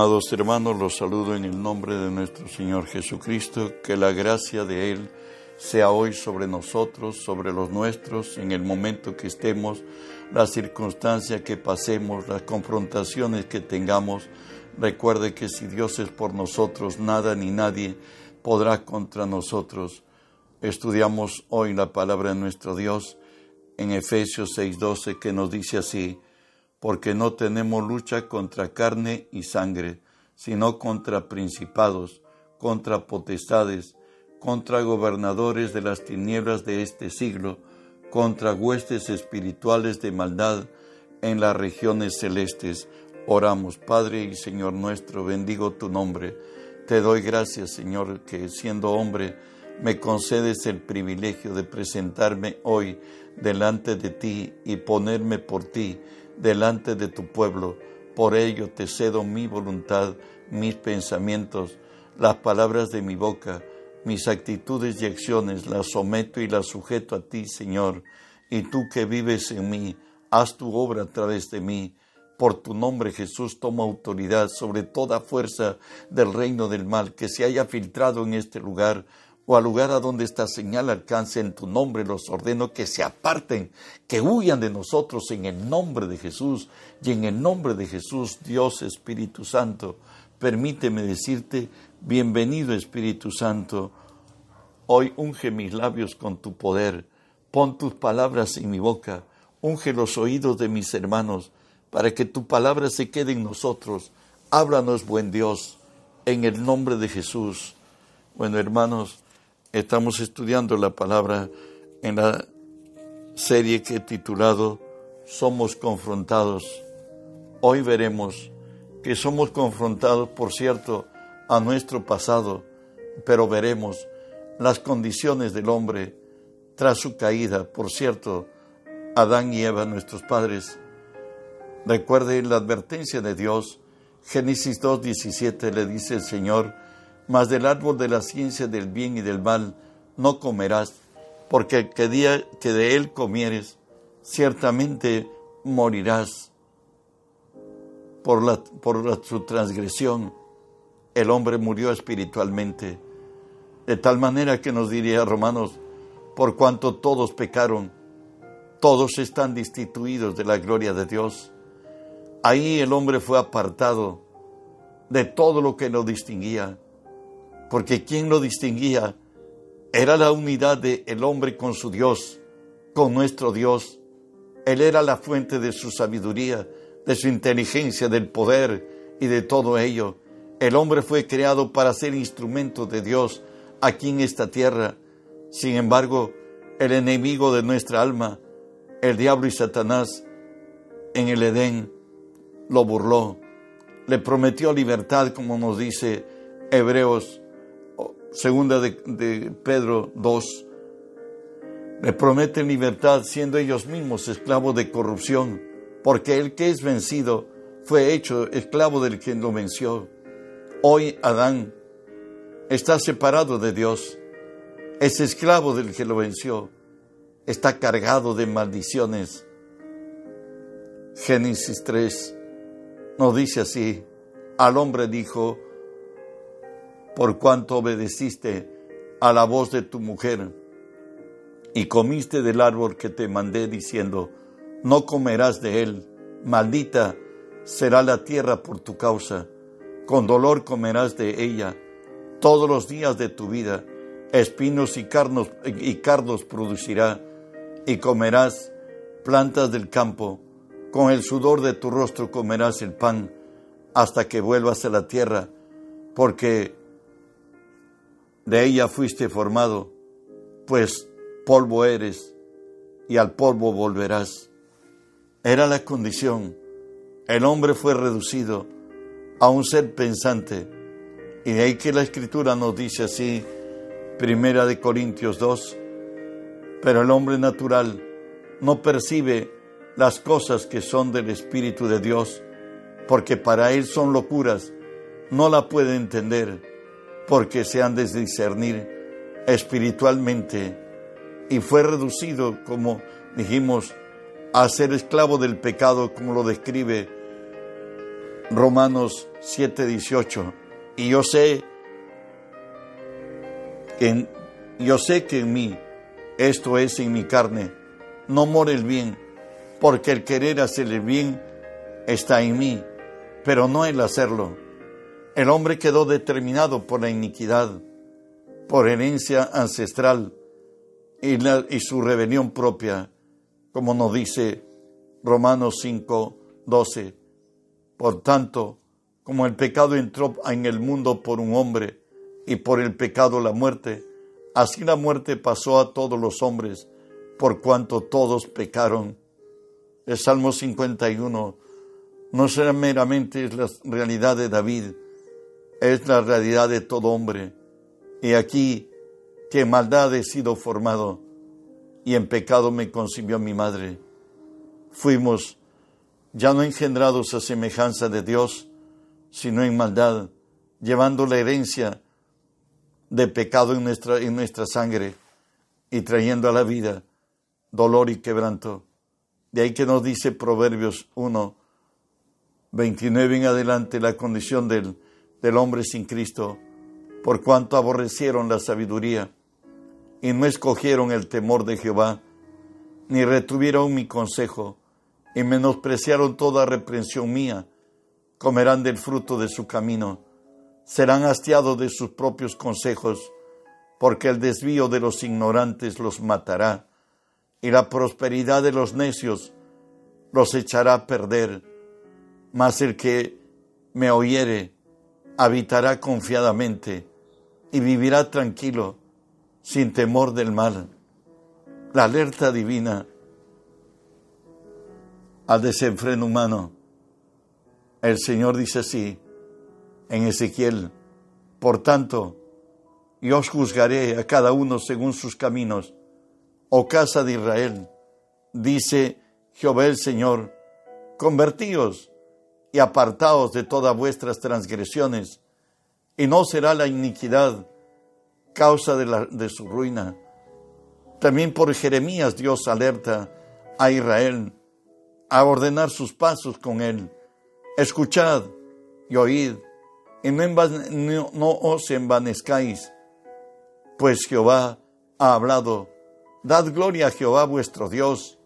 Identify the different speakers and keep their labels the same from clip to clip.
Speaker 1: Amados hermanos, los saludo en el nombre de nuestro Señor Jesucristo, que la gracia de Él sea hoy sobre nosotros, sobre los nuestros, en el momento que estemos, la circunstancia que pasemos, las confrontaciones que tengamos. Recuerde que si Dios es por nosotros, nada ni nadie podrá contra nosotros. Estudiamos hoy la palabra de nuestro Dios en Efesios 6:12 que nos dice así, porque no tenemos lucha contra carne y sangre, sino contra principados, contra potestades, contra gobernadores de las tinieblas de este siglo, contra huestes espirituales de maldad en las regiones celestes. Oramos, Padre y Señor nuestro, bendigo tu nombre. Te doy gracias, Señor, que siendo hombre me concedes el privilegio de presentarme hoy delante de ti y ponerme por ti delante de tu pueblo. Por ello te cedo mi voluntad, mis pensamientos, las palabras de mi boca, mis actitudes y acciones, las someto y las sujeto a ti, Señor. Y tú que vives en mí, haz tu obra a través de mí. Por tu nombre, Jesús, toma autoridad sobre toda fuerza del reino del mal que se haya filtrado en este lugar o al lugar a donde esta señal alcance en tu nombre, los ordeno que se aparten, que huyan de nosotros en el nombre de Jesús. Y en el nombre de Jesús, Dios Espíritu Santo, permíteme decirte, bienvenido Espíritu Santo. Hoy unge mis labios con tu poder, pon tus palabras en mi boca, unge los oídos de mis hermanos, para que tu palabra se quede en nosotros. Háblanos, buen Dios, en el nombre de Jesús. Bueno, hermanos, Estamos estudiando la palabra en la serie que he titulado Somos confrontados. Hoy veremos que somos confrontados, por cierto, a nuestro pasado, pero veremos las condiciones del hombre tras su caída. Por cierto, Adán y Eva, nuestros padres. Recuerde la advertencia de Dios. Génesis 2.17 le dice el Señor, mas del árbol de la ciencia del bien y del mal no comerás, porque el día que de él comieres, ciertamente morirás. Por, la, por su transgresión, el hombre murió espiritualmente, de tal manera que nos diría Romanos, por cuanto todos pecaron, todos están destituidos de la gloria de Dios. Ahí el hombre fue apartado de todo lo que lo distinguía porque quien lo distinguía era la unidad del el hombre con su Dios, con nuestro Dios. Él era la fuente de su sabiduría, de su inteligencia, del poder y de todo ello. El hombre fue creado para ser instrumento de Dios aquí en esta tierra. Sin embargo, el enemigo de nuestra alma, el diablo y Satanás, en el Edén, lo burló. Le prometió libertad, como nos dice Hebreos segunda de, Pedro 2, le prometen libertad siendo ellos mismos esclavos de corrupción, porque el que es vencido fue hecho esclavo del que lo venció. Hoy Adán está separado de Dios, es esclavo del que lo venció, está cargado de maldiciones. Génesis 3 nos dice así, al hombre dijo, por cuanto obedeciste a la voz de tu mujer y comiste del árbol que te mandé diciendo, no comerás de él, maldita será la tierra por tu causa, con dolor comerás de ella todos los días de tu vida, espinos y, carnos, y cardos producirá, y comerás plantas del campo, con el sudor de tu rostro comerás el pan, hasta que vuelvas a la tierra, porque de ella fuiste formado, pues polvo eres y al polvo volverás. Era la condición. El hombre fue reducido a un ser pensante. Y de ahí que la escritura nos dice así, Primera de Corintios 2, pero el hombre natural no percibe las cosas que son del Espíritu de Dios, porque para él son locuras, no la puede entender porque se han de discernir espiritualmente y fue reducido, como dijimos, a ser esclavo del pecado, como lo describe Romanos 7:18. Y yo sé que yo sé que en mí, esto es en mi carne, no mora el bien, porque el querer hacer el bien está en mí, pero no el hacerlo. El hombre quedó determinado por la iniquidad, por herencia ancestral y, su rebelión propia, como nos dice Romanos 5, 12. Por tanto, como el pecado entró en el mundo por un hombre y por el pecado la muerte, así la muerte pasó a todos los hombres, por cuanto todos pecaron. El Salmo 51 no será meramente la realidad de David, es la realidad de todo hombre. Y aquí que maldad he sido formado y en pecado me concibió mi madre. Fuimos ya no engendrados a semejanza de Dios, sino en maldad, llevando la herencia de pecado en nuestra, en nuestra sangre y trayendo a la vida dolor y quebranto. De ahí que nos dice Proverbios 1, 29 en adelante la condición del, del hombre sin Cristo, por cuanto aborrecieron la sabiduría y no escogieron el temor de Jehová, ni retuvieron mi consejo, y menospreciaron toda reprensión mía, comerán del fruto de su camino, serán hastiados de sus propios consejos, porque el desvío de los ignorantes los matará, y la prosperidad de los necios los echará a perder. Mas el que me oyere habitará confiadamente y vivirá tranquilo, sin temor del mal. La alerta divina al desenfreno humano. El Señor dice así en Ezequiel, por tanto, yo os juzgaré a cada uno según sus caminos, oh casa de Israel, dice Jehová el Señor, convertíos y apartaos de todas vuestras transgresiones, y no será la iniquidad causa de, su ruina. También por Jeremías Dios alerta a Israel, a ordenar sus pasos con él. Escuchad y oíd, y no, no, os envanezcáis, pues Jehová ha hablado. Dad gloria a Jehová vuestro Dios,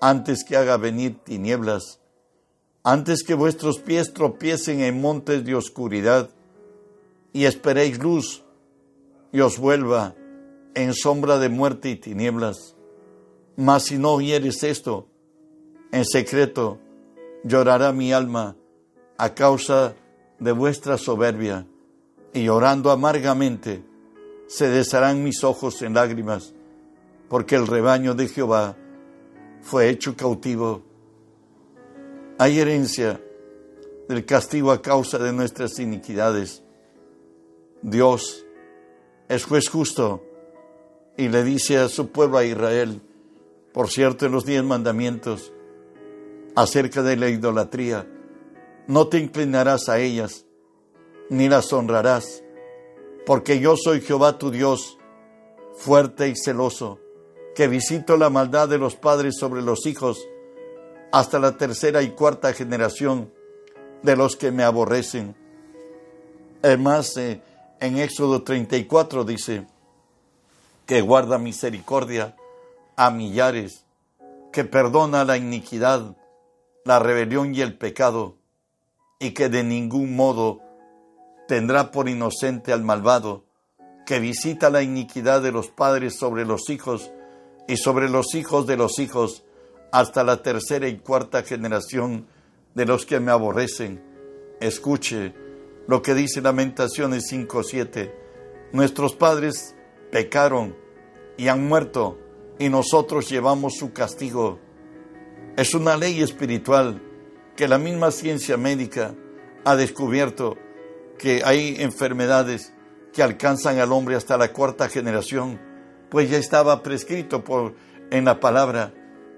Speaker 1: antes que haga venir tinieblas, antes que vuestros pies tropiecen en montes de oscuridad, y esperéis luz, y os vuelva en sombra de muerte y tinieblas. Mas si no oyeres esto, en secreto llorará mi alma a causa de vuestra soberbia, y llorando amargamente se desharán mis ojos en lágrimas, porque el rebaño de Jehová fue hecho cautivo. Hay herencia del castigo a causa de nuestras iniquidades. Dios es juez justo y le dice a su pueblo, a Israel, por cierto, en los diez mandamientos, acerca de la idolatría. No te inclinarás a ellas, ni las honrarás, porque yo soy Jehová tu Dios, fuerte y celoso, que visito la maldad de los padres sobre los hijos, hasta la tercera y cuarta generación de los que me aborrecen. Además, eh, en Éxodo 34 dice que guarda misericordia a millares, que perdona la iniquidad la rebelión y el pecado, y que de ningún modo tendrá por inocente al malvado, que visita la iniquidad de los padres sobre los hijos y sobre los hijos de los hijos, hasta la tercera y cuarta generación de los que me aborrecen. Escuche lo que dice Lamentaciones 5:7. Nuestros padres pecaron y han muerto, y nosotros llevamos su castigo es una ley espiritual que la misma ciencia médica ha descubierto que hay enfermedades que alcanzan al hombre hasta la cuarta generación, pues ya estaba prescrito por, en la palabra.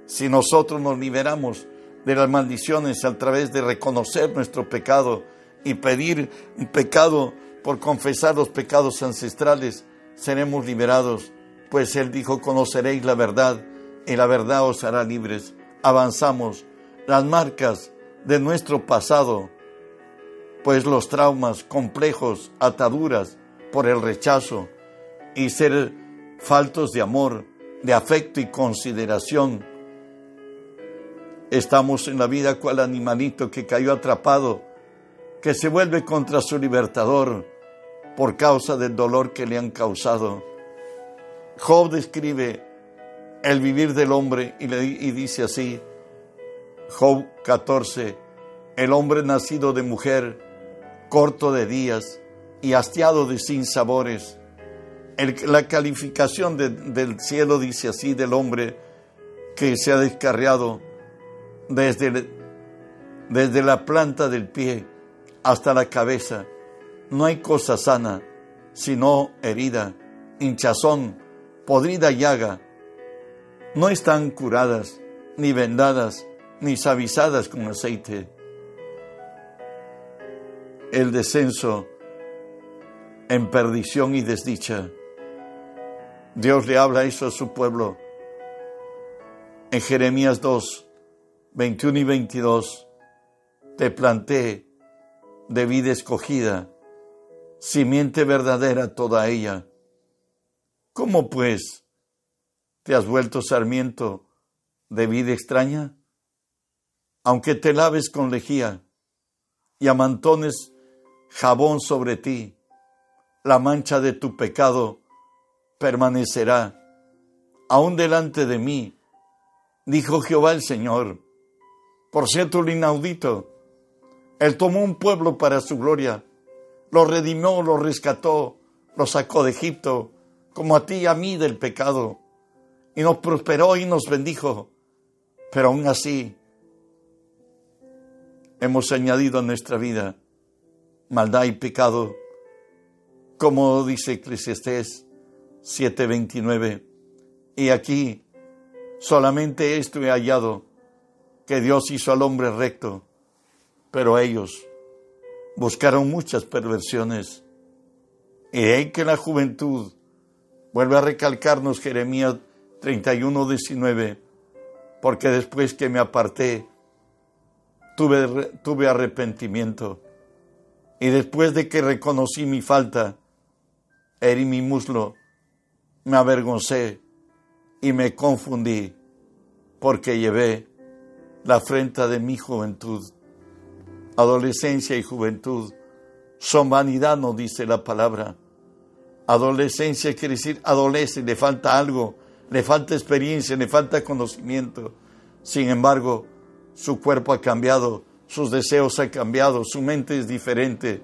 Speaker 1: Si nosotros nos liberamos de las maldiciones a través de reconocer nuestro pecado y pedir un pecado por confesar los pecados ancestrales, seremos liberados, pues Él dijo, conoceréis la verdad y la verdad os hará libres avanzamos, las marcas de nuestro pasado pues los traumas complejos, ataduras por el rechazo y ser faltos de amor, de afecto y consideración. Estamos en la vida cual animalito que cayó atrapado, que se vuelve contra su libertador por causa del dolor que le han causado. Job describe el vivir del hombre y, dice así, Job 14, el hombre nacido de mujer, corto de días y hastiado de sinsabores. la calificación del cielo dice así del hombre que se ha descarriado desde, desde la planta del pie hasta la cabeza. No hay cosa sana, sino herida, hinchazón, podrida llaga. No están curadas, ni vendadas, ni sabizadas con aceite el descenso en perdición y desdicha. Dios le habla eso a su pueblo. En Jeremías 2, 21 y 22, te planté de vida escogida, simiente verdadera toda ella. ¿Cómo pues te has vuelto sarmiento de vida extraña? Aunque te laves con lejía y amantones jabón sobre ti, la mancha de tu pecado permanecerá. Aún delante de mí, dijo Jehová el Señor. Por cierto, lo inaudito, Él tomó un pueblo para su gloria, lo redimió, lo rescató, lo sacó de Egipto, como a ti y a mí del pecado, y nos prosperó y nos bendijo. Pero aún así, hemos añadido a nuestra vida maldad y pecado, como dice Eclesiastés 7:29. Y aquí solamente esto he hallado, que Dios hizo al hombre recto, pero ellos buscaron muchas perversiones. Y en que la juventud vuelve a recalcarnos Jeremías 31:19, porque después que me aparté, tuve, tuve arrepentimiento y después de que reconocí mi falta, herí mi muslo, me avergoncé y me confundí, porque llevé la afrenta de mi juventud. Adolescencia y juventud son vanidad, no dice la palabra. Adolescencia quiere decir adolece, le falta algo, le falta experiencia, le falta conocimiento. Sin embargo, su cuerpo ha cambiado, sus deseos han cambiado, su mente es diferente,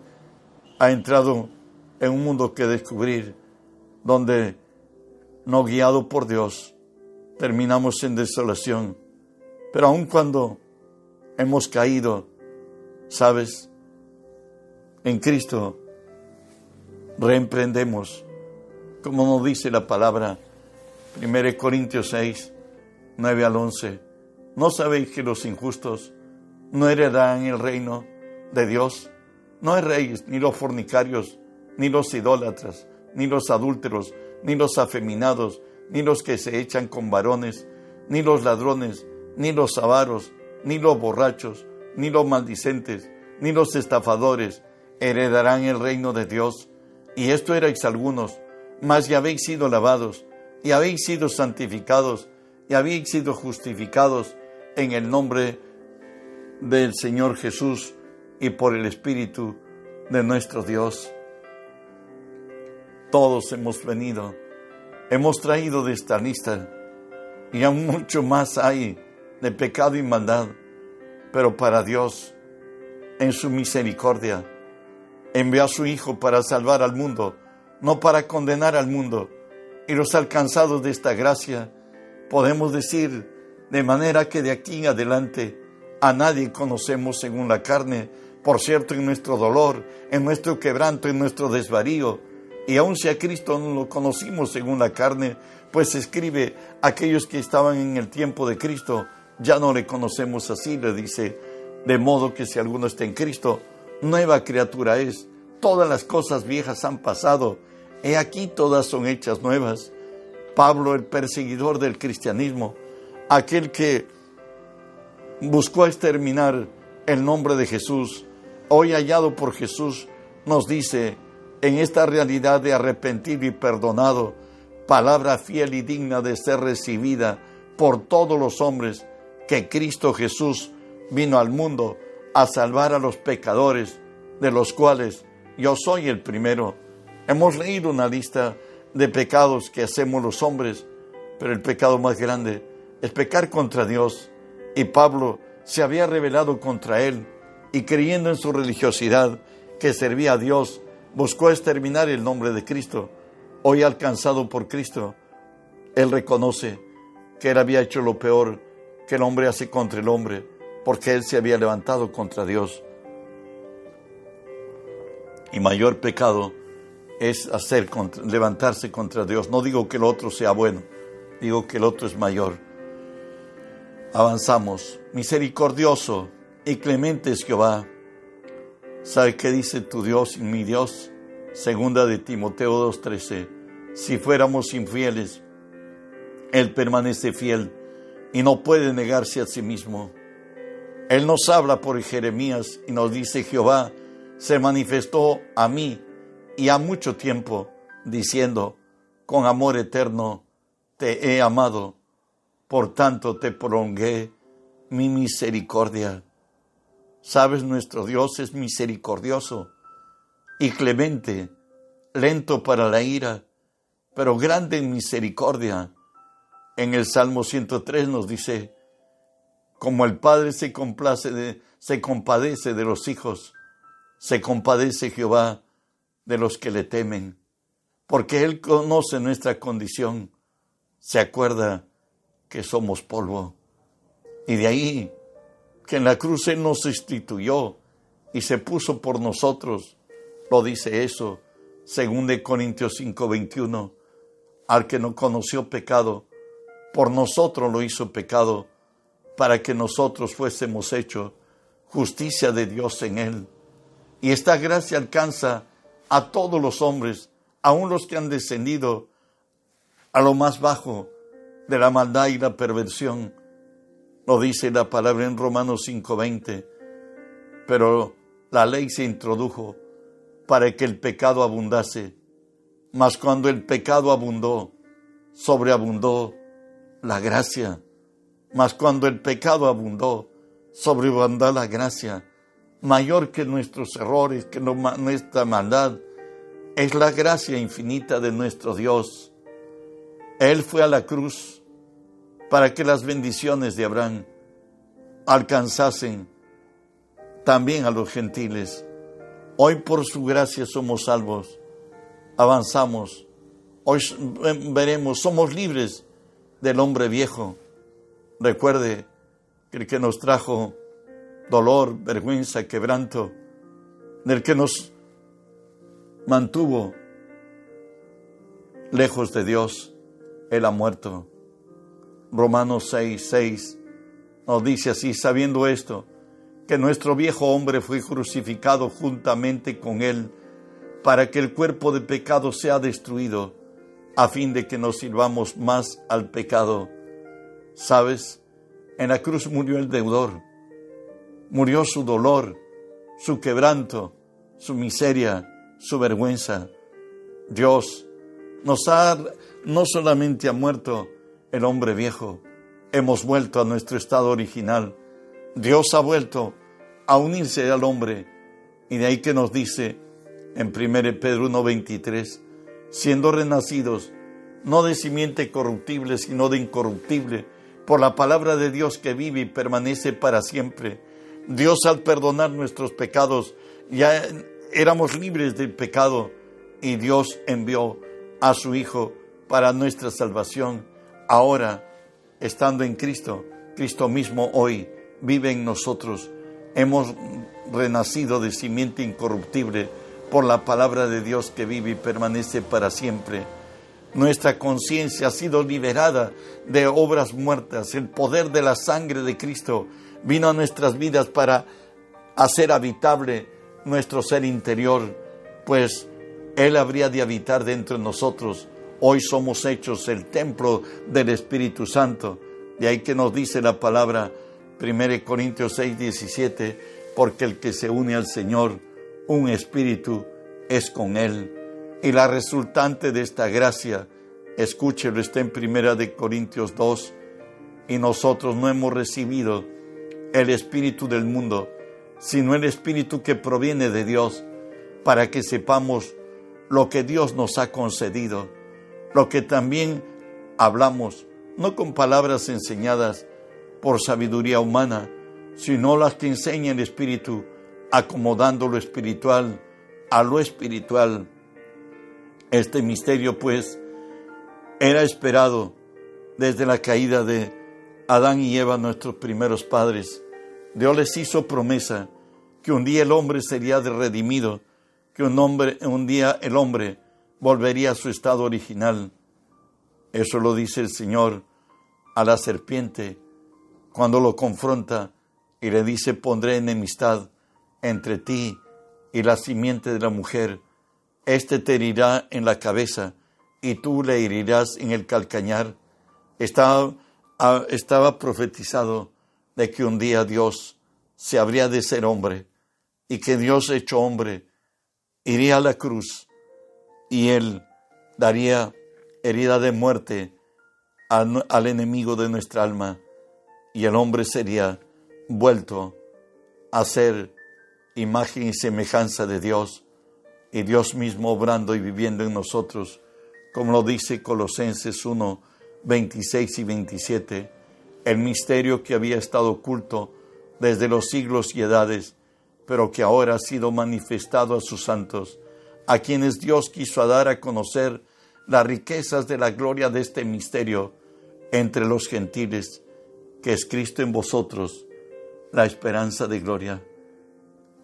Speaker 1: ha entrado en un mundo que descubrir, donde no guiado por Dios, terminamos en desolación. Pero aun cuando hemos caído, sabes, en Cristo reemprendemos, como nos dice la palabra, 1 Corintios 6, 9 al 11. ¿No sabéis que los injustos no heredarán el reino de Dios. No reyes, ni los fornicarios, ni los idólatras, ni los adúlteros, ni los afeminados, ni los que se echan con varones, ni los ladrones, ni los avaros, ni los borrachos, ni los maldicentes, ni los estafadores heredarán el reino de Dios. Y esto erais algunos, mas ya habéis sido lavados, y habéis sido santificados, y habéis sido justificados en el nombre de del Señor Jesús y por el Espíritu de nuestro Dios. Todos hemos venido, hemos traído de esta lista y aún mucho más hay de pecado y maldad, pero para Dios, en su misericordia, envió a su Hijo para salvar al mundo, no para condenar al mundo. Y los alcanzados de esta gracia podemos decir de manera que de aquí en adelante a nadie conocemos según la carne, por cierto, en nuestro dolor, en nuestro quebranto, en nuestro desvarío. Y aun si a Cristo no lo conocimos según la carne, pues escribe, aquellos que estaban en el tiempo de Cristo, ya no le conocemos así, le dice, de modo que si alguno está en Cristo, nueva criatura es, todas las cosas viejas han pasado, he aquí todas son hechas nuevas. Pablo, el perseguidor del cristianismo, aquel que buscó exterminar el nombre de Jesús, hoy hallado por Jesús, nos dice en esta realidad de arrepentido y perdonado, palabra fiel y digna de ser recibida por todos los hombres, que Cristo Jesús vino al mundo a salvar a los pecadores, de los cuales yo soy el primero. Hemos leído una lista de pecados que hacemos los hombres, pero el pecado más grande es pecar contra Dios. Y Pablo se había rebelado contra él y creyendo en su religiosidad que servía a Dios, buscó exterminar el nombre de Cristo. Hoy alcanzado por Cristo, él reconoce que él había hecho lo peor que el hombre hace contra el hombre, porque él se había levantado contra Dios. Y mayor pecado es hacer levantarse contra Dios. No digo que el otro sea bueno, digo que el otro es mayor. Avanzamos. Misericordioso y clemente es Jehová. ¿Sabe qué dice tu Dios y mi Dios? Segunda de Timoteo 2:13. Si fuéramos infieles, Él permanece fiel y no puede negarse a sí mismo. Él nos habla por Jeremías y nos dice, Jehová se manifestó a mí y a mucho tiempo, diciendo, con amor eterno te he amado, por tanto te prolongué mi misericordia. Sabes, nuestro Dios es misericordioso y clemente, lento para la ira, pero grande en misericordia. En el Salmo 103 nos dice, como el Padre se complace de, se compadece de los hijos, se compadece Jehová de los que le temen, porque Él conoce nuestra condición, se acuerda que somos polvo. Y de ahí que en la cruz Él nos instituyó y se puso por nosotros. Lo dice eso, según de Corintios 5:21, al que no conoció pecado, por nosotros lo hizo pecado, para que nosotros fuésemos hechos justicia de Dios en Él. Y esta gracia alcanza a todos los hombres, aun los que han descendido a lo más bajo de la maldad y la perversión. Lo dice la palabra en Romanos 5:20. Pero la ley se introdujo para que el pecado abundase. Mas cuando el pecado abundó, sobreabundó la gracia. Mas cuando el pecado abundó, sobreabundó la gracia mayor que nuestros errores, que nuestra maldad, es la gracia infinita de nuestro Dios. Él fue a la cruz para que las bendiciones de Abraham alcanzasen también a los gentiles. Hoy por su gracia somos salvos, avanzamos, hoy veremos, somos libres del hombre viejo. Recuerde que el que nos trajo dolor, vergüenza, quebranto, del que nos mantuvo lejos de Dios, Él ha muerto. Romanos 6, 6 nos dice así, sabiendo esto, que nuestro viejo hombre fue crucificado juntamente con Él para que el cuerpo de pecado sea destruido, a fin de que nos sirvamos más al pecado. ¿Sabes? En la cruz murió el deudor murió su dolor, su quebranto, su miseria, su vergüenza. Dios nos ha, no solamente ha muerto el hombre viejo, hemos vuelto a nuestro estado original. Dios ha vuelto a unirse al hombre. Y de ahí que nos dice en 1 Pedro 1.23, siendo renacidos, no de simiente corruptible, sino de incorruptible, por la palabra de Dios que vive y permanece para siempre Dios al perdonar nuestros pecados, ya éramos libres del pecado y Dios envió a su Hijo para nuestra salvación. Ahora, estando en Cristo, Cristo mismo hoy vive en nosotros. Hemos renacido de simiente incorruptible por la palabra de Dios que vive y permanece para siempre. Nuestra conciencia ha sido liberada de obras muertas. El poder de la sangre de Cristo vino a nuestras vidas para hacer habitable nuestro ser interior, pues Él habría de habitar dentro de nosotros. Hoy somos hechos el templo del Espíritu Santo. De ahí que nos dice la palabra 1 Corintios 6, 17, porque el que se une al Señor, un espíritu, es con Él. Y la resultante de esta gracia, escúchelo, está en Primera de Corintios 2, y nosotros no hemos recibido el espíritu del mundo, sino el espíritu que proviene de Dios, para que sepamos lo que Dios nos ha concedido, lo que también hablamos, no con palabras enseñadas por sabiduría humana, sino las que enseña el Espíritu, acomodando lo espiritual a lo espiritual. Este misterio, pues, era esperado desde la caída de Adán y Eva, nuestros primeros padres. Dios les hizo promesa que un día el hombre sería redimido, que un, hombre, un día el hombre volvería a su estado original. Eso lo dice el Señor a la serpiente cuando lo confronta y le dice, pondré enemistad entre ti y la simiente de la mujer. Este te herirá en la cabeza y tú le herirás en el calcañar. Estaba, ah, estaba profetizado de que un día Dios se habría de ser hombre y que Dios hecho hombre iría a la cruz y él daría herida de muerte al enemigo de nuestra alma y el hombre sería vuelto a ser imagen y semejanza de Dios y Dios mismo obrando y viviendo en nosotros, como lo dice Colosenses 1, 26 y 27, el misterio que había estado oculto desde los siglos y edades, pero que ahora ha sido manifestado a sus santos, a quienes Dios quiso dar a conocer las riquezas de la gloria de este misterio entre los gentiles, que es Cristo en vosotros, la esperanza de gloria.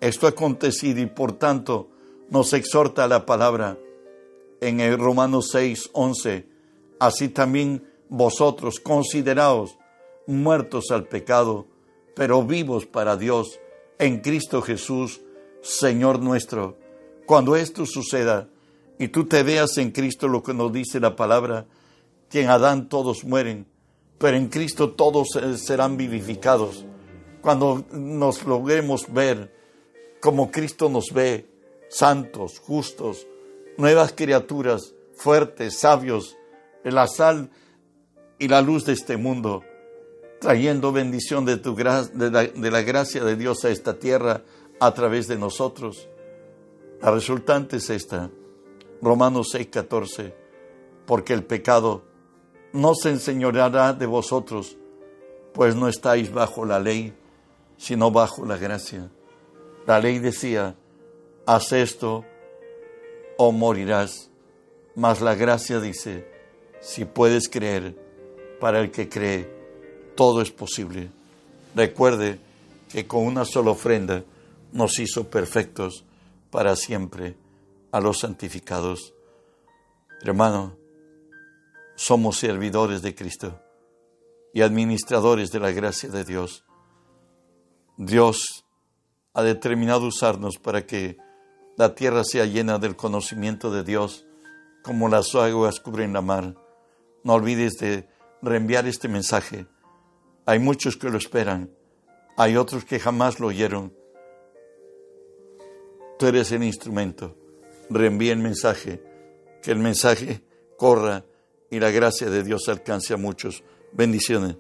Speaker 1: Esto ha acontecido y por tanto nos exhorta la palabra en el Romanos 6, 11. Así también vosotros consideraos muertos al pecado, pero vivos para Dios en Cristo Jesús, Señor nuestro. Cuando esto suceda y tú te veas en Cristo lo que nos dice la palabra, que en Adán todos mueren, pero en Cristo todos serán vivificados. Cuando nos logremos ver como Cristo nos ve, santos, justos, nuevas criaturas, fuertes, sabios, la sal y la luz de este mundo, trayendo bendición de, tu, de, la, de la gracia de Dios a esta tierra a través de nosotros. La resultante es esta, Romanos 6, 14, porque el pecado no se enseñoreará de vosotros, pues no estáis bajo la ley, sino bajo la gracia. La ley decía, haz esto o morirás, mas la gracia dice, si puedes creer, para el que cree, todo es posible. Recuerde que con una sola ofrenda nos hizo perfectos para siempre a los santificados. Hermano, somos servidores de Cristo y administradores de la gracia de Dios. Dios ha determinado usarnos para que la tierra sea llena del conocimiento de Dios, como las aguas cubren la mar. No olvides de reenviar este mensaje. Hay muchos que lo esperan, hay otros que jamás lo oyeron. Tú eres el instrumento. Reenvía el mensaje, que el mensaje corra y la gracia de Dios alcance a muchos. Bendiciones.